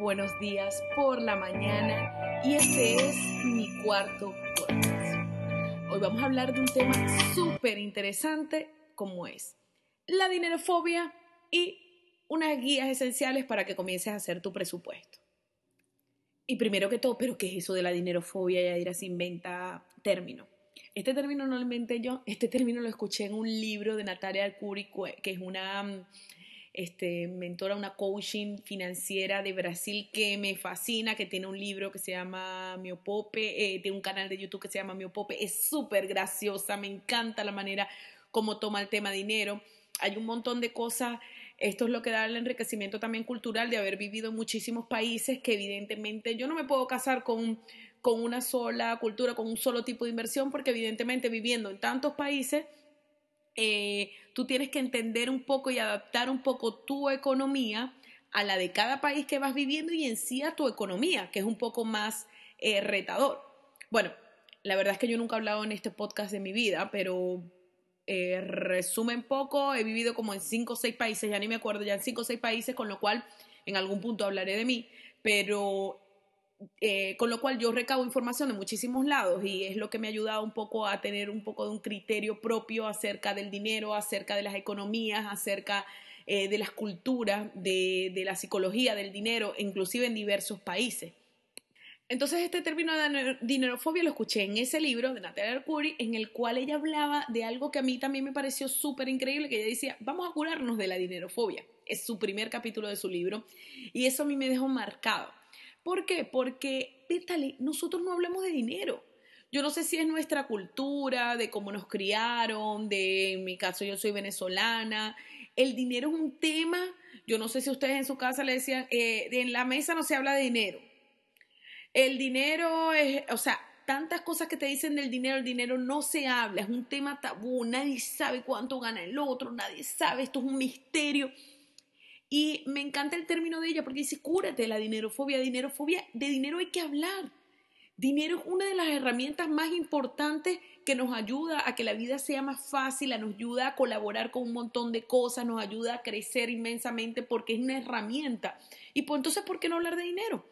buenos días por la mañana y este es mi cuarto podcast. Hoy vamos a hablar de un tema súper interesante como es la dinerofobia y unas guías esenciales para que comiences a hacer tu presupuesto. Y primero que todo, ¿pero qué es eso de la dinerofobia? Ya dirás, inventa término. Este término no lo yo, este término lo escuché en un libro de Natalia Alcuri, que es una este, mentora, una coaching financiera de Brasil que me fascina, que tiene un libro que se llama Miopope, eh, tiene un canal de YouTube que se llama Miopope, es súper graciosa, me encanta la manera como toma el tema dinero. Hay un montón de cosas, esto es lo que da el enriquecimiento también cultural de haber vivido en muchísimos países que evidentemente yo no me puedo casar con, con una sola cultura, con un solo tipo de inversión, porque evidentemente viviendo en tantos países, eh, tú tienes que entender un poco y adaptar un poco tu economía a la de cada país que vas viviendo y en sí a tu economía, que es un poco más eh, retador. Bueno, la verdad es que yo nunca he hablado en este podcast de mi vida, pero eh, resumen poco, he vivido como en cinco o seis países, ya ni me acuerdo, ya en cinco o seis países, con lo cual en algún punto hablaré de mí, pero eh, con lo cual yo recabo información de muchísimos lados y es lo que me ha ayudado un poco a tener un poco de un criterio propio acerca del dinero, acerca de las economías, acerca eh, de las culturas, de, la psicología del dinero, inclusive en diversos países. Entonces este término de dinerofobia lo escuché en ese libro de Natalia Arcuri, en el cual ella hablaba de algo que a mí también me pareció súper increíble, que ella decía, vamos a curarnos de la dinerofobia. Es su primer capítulo de su libro y eso a mí me dejó marcado ¿Por qué? Porque, pétale, nosotros no hablamos de dinero. Yo no sé si es nuestra cultura, de cómo nos criaron, de, en mi caso yo soy venezolana. El dinero es un tema, yo no sé si ustedes en su casa le decían, eh, en la mesa no se habla de dinero. El dinero es, o sea, tantas cosas que te dicen del dinero, el dinero no se habla, es un tema tabú, nadie sabe cuánto gana el otro, nadie sabe, esto es un misterio. Y me encanta el término de ella porque dice, cúrate la dinerofobia, dinerofobia, de dinero hay que hablar. Dinero es una de las herramientas más importantes que nos ayuda a que la vida sea más fácil, nos ayuda a colaborar con un montón de cosas, nos ayuda a crecer inmensamente porque es una herramienta. Y pues entonces, ¿por qué no hablar de dinero?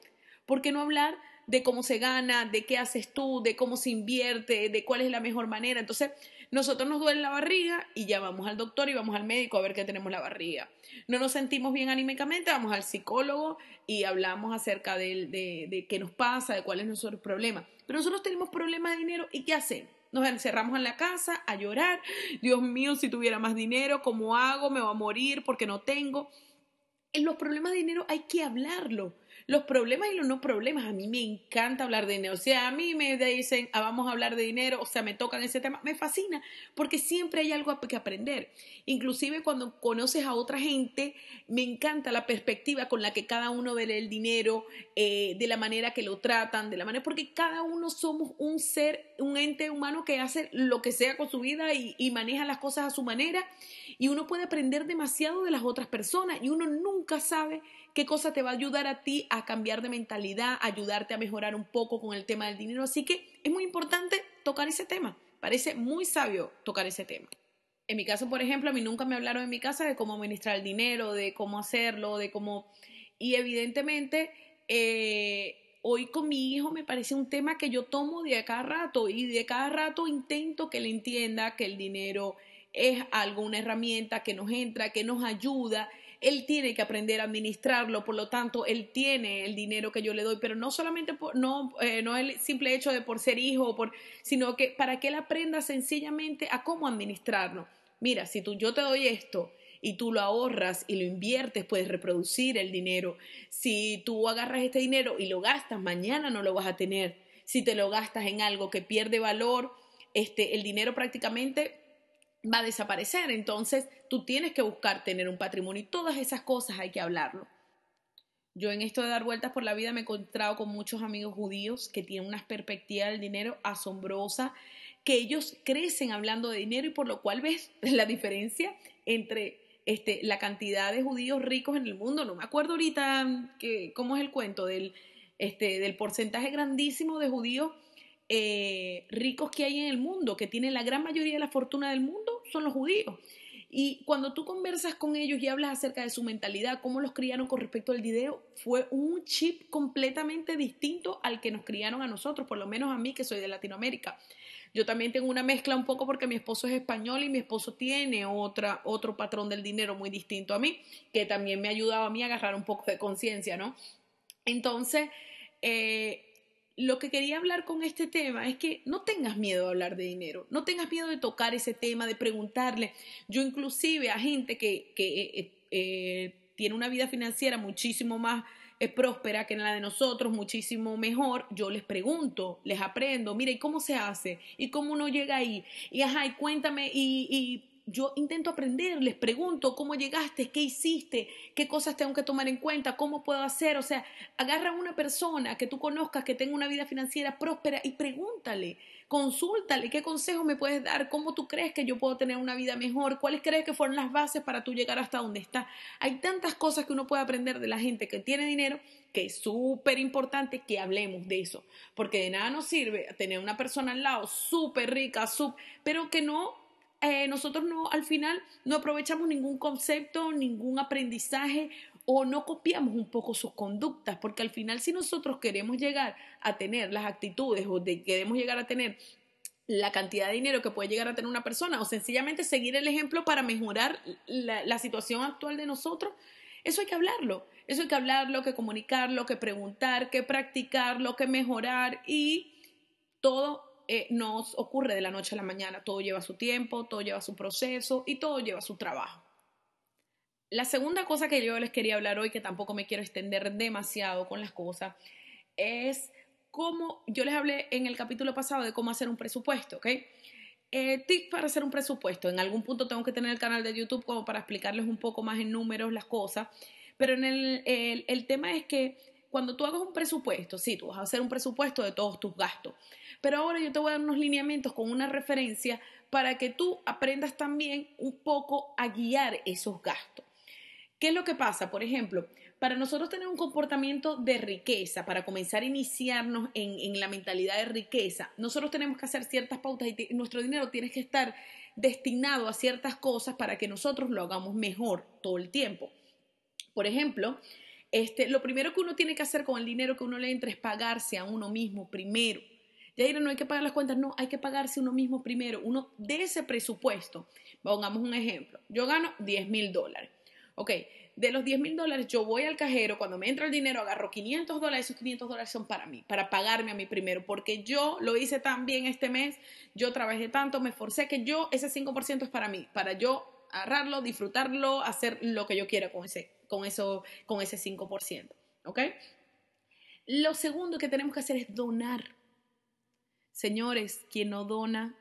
¿Por qué no hablar de cómo se gana, de qué haces tú, de cómo se invierte, de cuál es la mejor manera? Entonces, nosotros nos duele la barriga y ya vamos al doctor y vamos al médico a ver qué tenemos la barriga. No nos sentimos bien anímicamente, vamos al psicólogo y hablamos acerca de, de, qué nos pasa, de cuál es nuestro problema. Pero nosotros tenemos problemas de dinero y ¿qué hacemos? Nos encerramos en la casa a llorar. Dios mío, si tuviera más dinero, ¿cómo hago? Me va a morir porque no tengo. En los problemas de dinero hay que hablarlo los problemas y los no problemas. A mí me encanta hablar de dinero. O sea, a mí me dicen, ah, vamos a hablar de dinero, o sea, me tocan ese tema, me fascina, porque siempre hay algo que aprender. Inclusive cuando conoces a otra gente, me encanta la perspectiva con la que cada uno ve el dinero, eh, de la manera que lo tratan, de la manera, porque cada uno somos un ser, un ente humano que hace lo que sea con su vida y, y maneja las cosas a su manera. Y uno puede aprender demasiado de las otras personas y uno nunca sabe qué cosa te va a ayudar a ti a cambiar de mentalidad, ayudarte a mejorar un poco con el tema del dinero. Así que es muy importante tocar ese tema. Parece muy sabio tocar ese tema. En mi caso, por ejemplo, a mí nunca me hablaron en mi casa de cómo administrar el dinero, de cómo hacerlo, de cómo... Y evidentemente, eh, hoy con mi hijo me parece un tema que yo tomo de cada rato y de cada rato intento que le entienda que el dinero es algo, una herramienta que nos entra, que nos ayuda él tiene que aprender a administrarlo, por lo tanto, él tiene el dinero que yo le doy, pero no solamente por, no, eh, no el simple hecho de por ser hijo, por, sino que para que él aprenda sencillamente a cómo administrarlo. Mira, si tú, yo te doy esto y tú lo ahorras y lo inviertes, puedes reproducir el dinero. Si tú agarras este dinero y lo gastas, mañana no lo vas a tener. Si te lo gastas en algo que pierde valor, este, el dinero prácticamente va a desaparecer. Entonces, tú tienes que buscar tener un patrimonio y todas esas cosas hay que hablarlo. Yo en esto de dar vueltas por la vida me he encontrado con muchos amigos judíos que tienen una perspectiva del dinero asombrosa, que ellos crecen hablando de dinero y por lo cual ves la diferencia entre este, la cantidad de judíos ricos en el mundo. No me acuerdo ahorita que, cómo es el cuento del, este, del porcentaje grandísimo de judíos eh, ricos que hay en el mundo, que tienen la gran mayoría de la fortuna del mundo, son los judíos. Y cuando tú conversas con ellos y hablas acerca de su mentalidad, cómo los criaron con respecto al dinero, fue un chip completamente distinto al que nos criaron a nosotros, por lo menos a mí que soy de Latinoamérica. Yo también tengo una mezcla un poco porque mi esposo es español y mi esposo tiene otra, otro patrón del dinero muy distinto a mí, que también me ha ayudado a mí a agarrar un poco de conciencia, ¿no? Entonces, eh, lo que quería hablar con este tema es que no tengas miedo a hablar de dinero, no tengas miedo de tocar ese tema, de preguntarle. Yo inclusive a gente que, eh, eh, tiene una vida financiera muchísimo más es próspera que la de nosotros, muchísimo mejor, yo les pregunto, les aprendo, mire, ¿y cómo se hace? ¿Y cómo uno llega ahí? Y ajá, y cuéntame, y, y yo intento aprender, les pregunto cómo llegaste, qué hiciste, qué cosas tengo que tomar en cuenta, cómo puedo hacer. O sea, agarra a una persona que tú conozcas que tenga una vida financiera próspera y pregúntale, consúltale qué consejos me puedes dar, cómo tú crees que yo puedo tener una vida mejor, cuáles crees que fueron las bases para tú llegar hasta donde está. Hay tantas cosas que uno puede aprender de la gente que tiene dinero que es súper importante que hablemos de eso, porque de nada nos sirve tener una persona al lado súper rica, pero que no eh, nosotros no, al final no aprovechamos ningún concepto, ningún aprendizaje o no copiamos un poco sus conductas, porque al final si nosotros queremos llegar a tener las actitudes o de, queremos llegar a tener la cantidad de dinero que puede llegar a tener una persona o sencillamente seguir el ejemplo para mejorar la, situación actual de nosotros, eso hay que hablarlo, eso hay que hablarlo, que comunicarlo, que preguntar, que practicarlo, que mejorar y todo eh, no ocurre de la noche a la mañana, todo lleva su tiempo, todo lleva su proceso y todo lleva su trabajo. La segunda cosa que yo les quería hablar hoy, que tampoco me quiero extender demasiado con las cosas, es cómo, yo les hablé en el capítulo pasado de cómo hacer un presupuesto, ¿ok? Eh, para hacer un presupuesto. En algún punto tengo que tener el canal de YouTube como para explicarles un poco más en números las cosas, pero en el, el tema es que cuando tú hagas un presupuesto, sí, tú vas a hacer un presupuesto de todos tus gastos, pero ahora yo te voy a dar unos lineamientos con una referencia para que tú aprendas también un poco a guiar esos gastos. ¿Qué es lo que pasa? Por ejemplo, para nosotros tener un comportamiento de riqueza, para comenzar a iniciarnos en, la mentalidad de riqueza, nosotros tenemos que hacer ciertas pautas y nuestro dinero tiene que estar destinado a ciertas cosas para que nosotros lo hagamos mejor todo el tiempo. Por ejemplo, este, lo primero que uno tiene que hacer con el dinero que uno le entra es pagarse a uno mismo primero. Ya no hay que pagar las cuentas, no, hay que pagarse uno mismo primero. Uno de ese presupuesto, pongamos un ejemplo, yo gano 10 mil dólares. Ok, de los 10 mil dólares yo voy al cajero, cuando me entra el dinero agarro 500 dólares, esos 500 dólares son para mí, para pagarme a mí primero, porque yo lo hice tan bien este mes, yo trabajé tanto, me esforcé que yo, ese 5% es para mí, para yo agarrarlo, disfrutarlo, hacer lo que yo quiera con ese, con eso, con ese 5%. ¿Ok? Lo segundo que tenemos que hacer es donar. Señores, quien no dona,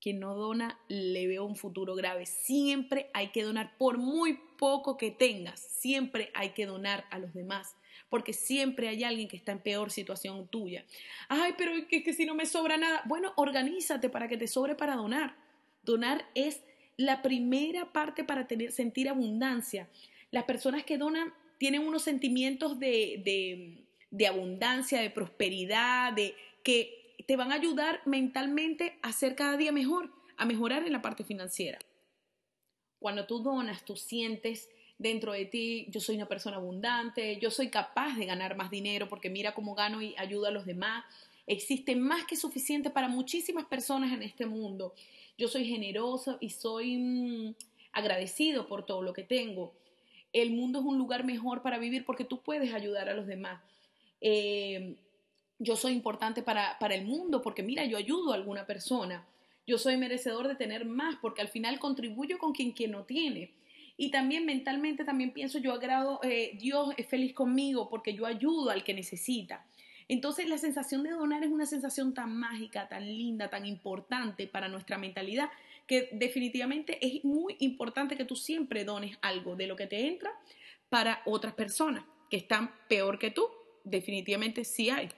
quien no dona, le veo un futuro grave. Siempre hay que donar, por muy poco que tengas, siempre hay que donar a los demás, porque siempre hay alguien que está en peor situación tuya. Ay, pero es que, si no me sobra nada, bueno, organízate para que te sobre para donar. Donar es la primera parte para tener, sentir abundancia. Las personas que donan tienen unos sentimientos de, de, abundancia, de prosperidad, de que te van a ayudar mentalmente a ser cada día mejor, a mejorar en la parte financiera. Cuando tú donas, tú sientes dentro de ti, yo soy una persona abundante, yo soy capaz de ganar más dinero porque mira cómo gano y ayudo a los demás. Existe más que suficiente para muchísimas personas en este mundo yo soy generoso y soy mm, agradecido por todo lo que tengo. El mundo es un lugar mejor para vivir porque tú puedes ayudar a los demás. Eh, yo soy importante para, para el mundo porque mira, yo ayudo a alguna persona. Yo soy merecedor de tener más porque al final contribuyo con quien, quien no tiene. Y también mentalmente también pienso, yo agrado, eh, Dios es feliz conmigo porque yo ayudo al que necesita. Entonces la sensación de donar es una sensación tan mágica, tan linda, tan importante para nuestra mentalidad que definitivamente es muy importante que tú siempre dones algo de lo que te entra para otras personas que están peor que tú. Definitivamente sí hay.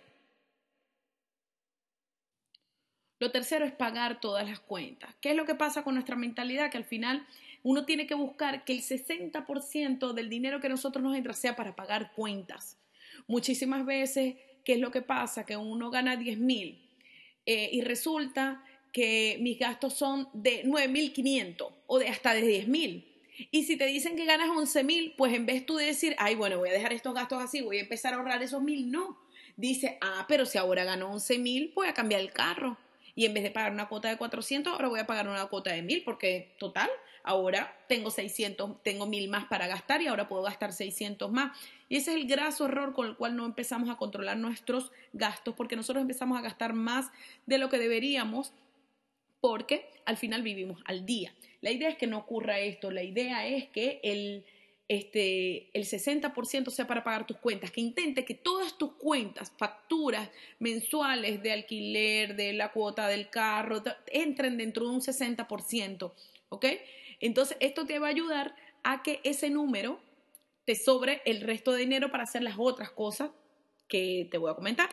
Lo tercero es pagar todas las cuentas. ¿Qué es lo que pasa con nuestra mentalidad? Que al final uno tiene que buscar que el 60% del dinero que nosotros nos entra sea para pagar cuentas. Muchísimas veces ¿qué es lo que pasa? Que uno gana 10 mil eh, y resulta que mis gastos son de 9.500 o de hasta de 10 mil. Y si te dicen que ganas 11 mil, pues en vez tú de decir, ay, bueno, voy a dejar estos gastos así, voy a empezar a ahorrar esos mil, no. Dice, ah, pero si ahora gano 11 mil, voy a cambiar el carro. Y en vez de pagar una cuota de 400, ahora voy a pagar una cuota de mil, porque total, ahora tengo 600, tengo mil más para gastar y ahora puedo gastar 600 más. Y ese es el graso error con el cual no empezamos a controlar nuestros gastos, porque nosotros empezamos a gastar más de lo que deberíamos, porque al final vivimos al día. La idea es que no ocurra esto, la idea es que el, este, el 60% sea para pagar tus cuentas, que intente que todas tus cuentas, facturas mensuales de alquiler, de la cuota del carro, entren dentro de un 60%, ¿ok? Entonces, esto te va a ayudar a que ese número te sobre el resto de dinero para hacer las otras cosas que te voy a comentar.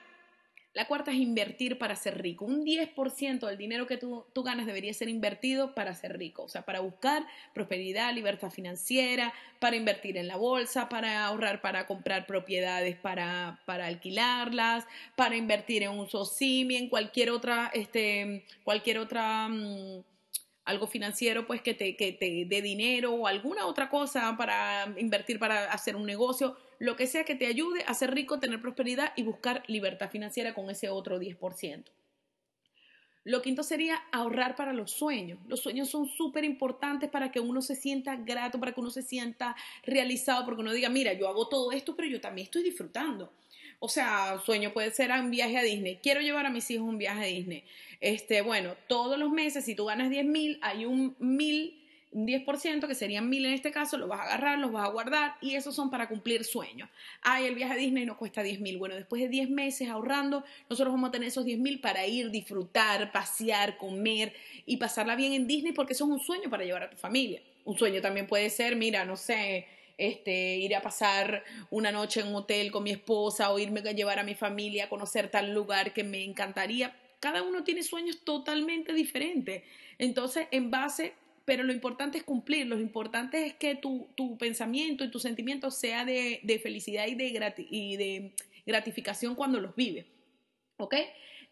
La cuarta es invertir para ser rico. Un 10% del dinero que tú, ganas debería ser invertido para ser rico, o sea, para buscar prosperidad, libertad financiera, para invertir en la bolsa, para ahorrar para comprar propiedades, para, para alquilarlas, para invertir en un SOSIMI, en cualquier otra, este, cualquier otra... Mm, algo financiero, pues que te, que te dé dinero o alguna otra cosa para invertir, para hacer un negocio, lo que sea que te ayude a ser rico, tener prosperidad y buscar libertad financiera con ese otro 10%. Lo quinto sería ahorrar para los sueños. Los sueños son súper importantes para que uno se sienta grato, para que uno se sienta realizado, porque uno diga, mira, yo hago todo esto, pero yo también estoy disfrutando. O sea, sueño puede ser un viaje a Disney. Quiero llevar a mis hijos un viaje a Disney. Este, bueno, todos los meses, si tú ganas 10 mil, hay un mil un 10%, que serían mil en este caso, los vas a agarrar, los vas a guardar y esos son para cumplir sueños. Ay, el viaje a Disney no cuesta 10 mil. Bueno, después de 10 meses ahorrando, nosotros vamos a tener esos 10 mil para ir, disfrutar, pasear, comer y pasarla bien en Disney porque eso es un sueño para llevar a tu familia. Un sueño también puede ser, mira, no sé, este, ir a pasar una noche en un hotel con mi esposa o irme a llevar a mi familia a conocer tal lugar que me encantaría. Cada uno tiene sueños totalmente diferentes. Entonces, en base, pero lo importante es cumplir, lo importante es que tu, tu pensamiento y tu sentimiento sea de, de felicidad y de, y de gratificación cuando los vives. ¿Ok?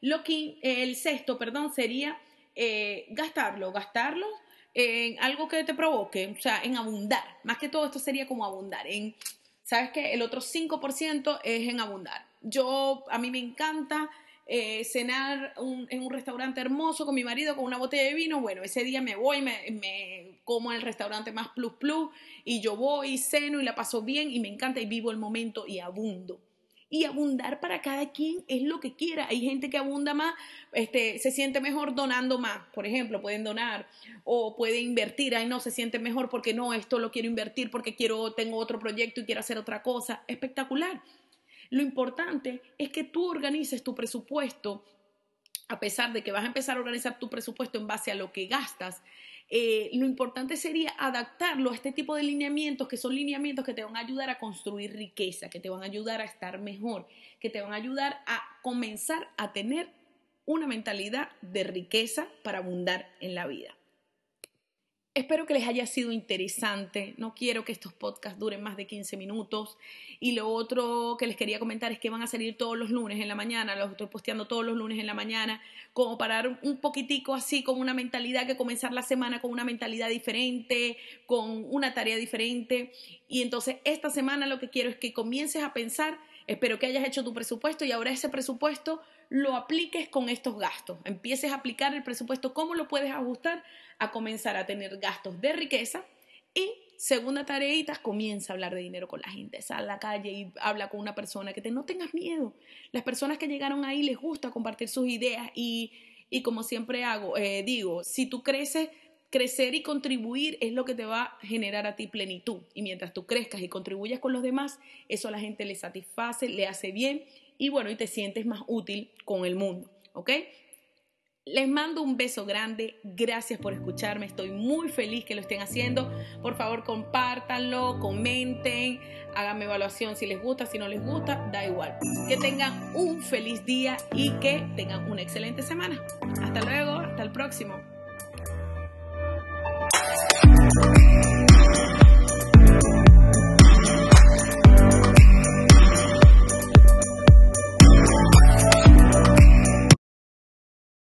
Lo que, el sexto, perdón, sería eh, gastarlo, gastarlo en algo que te provoque, o sea, en abundar. Más que todo esto sería como abundar. En, ¿Sabes qué? El otro 5% es en abundar. Yo, a mí me encanta eh, cenar en un restaurante hermoso con mi marido con una botella de vino. Bueno, ese día me voy, me, me como en el restaurante más plus plus y yo voy, ceno y la paso bien y me encanta y vivo el momento y abundo y abundar para cada quien es lo que quiera. Hay gente que abunda más, este, se siente mejor donando más, por ejemplo, pueden donar o puede invertir, ay no, se siente mejor porque no, esto lo quiero invertir porque quiero, tengo otro proyecto y quiero hacer otra cosa. Espectacular. Lo importante es que tú organices tu presupuesto, a pesar de que vas a empezar a organizar tu presupuesto en base a lo que gastas, eh, lo importante sería adaptarlo a este tipo de lineamientos, que son lineamientos que te van a ayudar a construir riqueza, que te van a ayudar a estar mejor, que te van a ayudar a comenzar a tener una mentalidad de riqueza para abundar en la vida. Espero que les haya sido interesante. No quiero que estos podcasts duren más de 15 minutos. Y lo otro que les quería comentar es que van a salir todos los lunes en la mañana. Los estoy posteando todos los lunes en la mañana. Como para dar un poquitico así, con una mentalidad que comenzar la semana con una mentalidad diferente, con una tarea diferente. Y entonces esta semana lo que quiero es que comiences a pensar. Espero que hayas hecho tu presupuesto y ahora ese presupuesto lo apliques con estos gastos. Empieces a aplicar el presupuesto, cómo lo puedes ajustar a comenzar a tener gastos de riqueza y segunda tareita, comienza a hablar de dinero con la gente, sal a la calle y habla con una persona que te no tengas miedo. Las personas que llegaron ahí les gusta compartir sus ideas y, y como siempre hago, eh, digo, si tú creces, crecer y contribuir es lo que te va a generar a ti plenitud. Y mientras tú crezcas y contribuyas con los demás, eso a la gente le satisface, le hace bien y bueno, y te sientes más útil con el mundo, ¿ok? Les mando un beso grande, gracias por escucharme, estoy muy feliz que lo estén haciendo. Por favor, compártanlo, comenten, háganme evaluación si les gusta, si no les gusta, da igual. Que tengan un feliz día y que tengan una excelente semana. Hasta luego, hasta el próximo.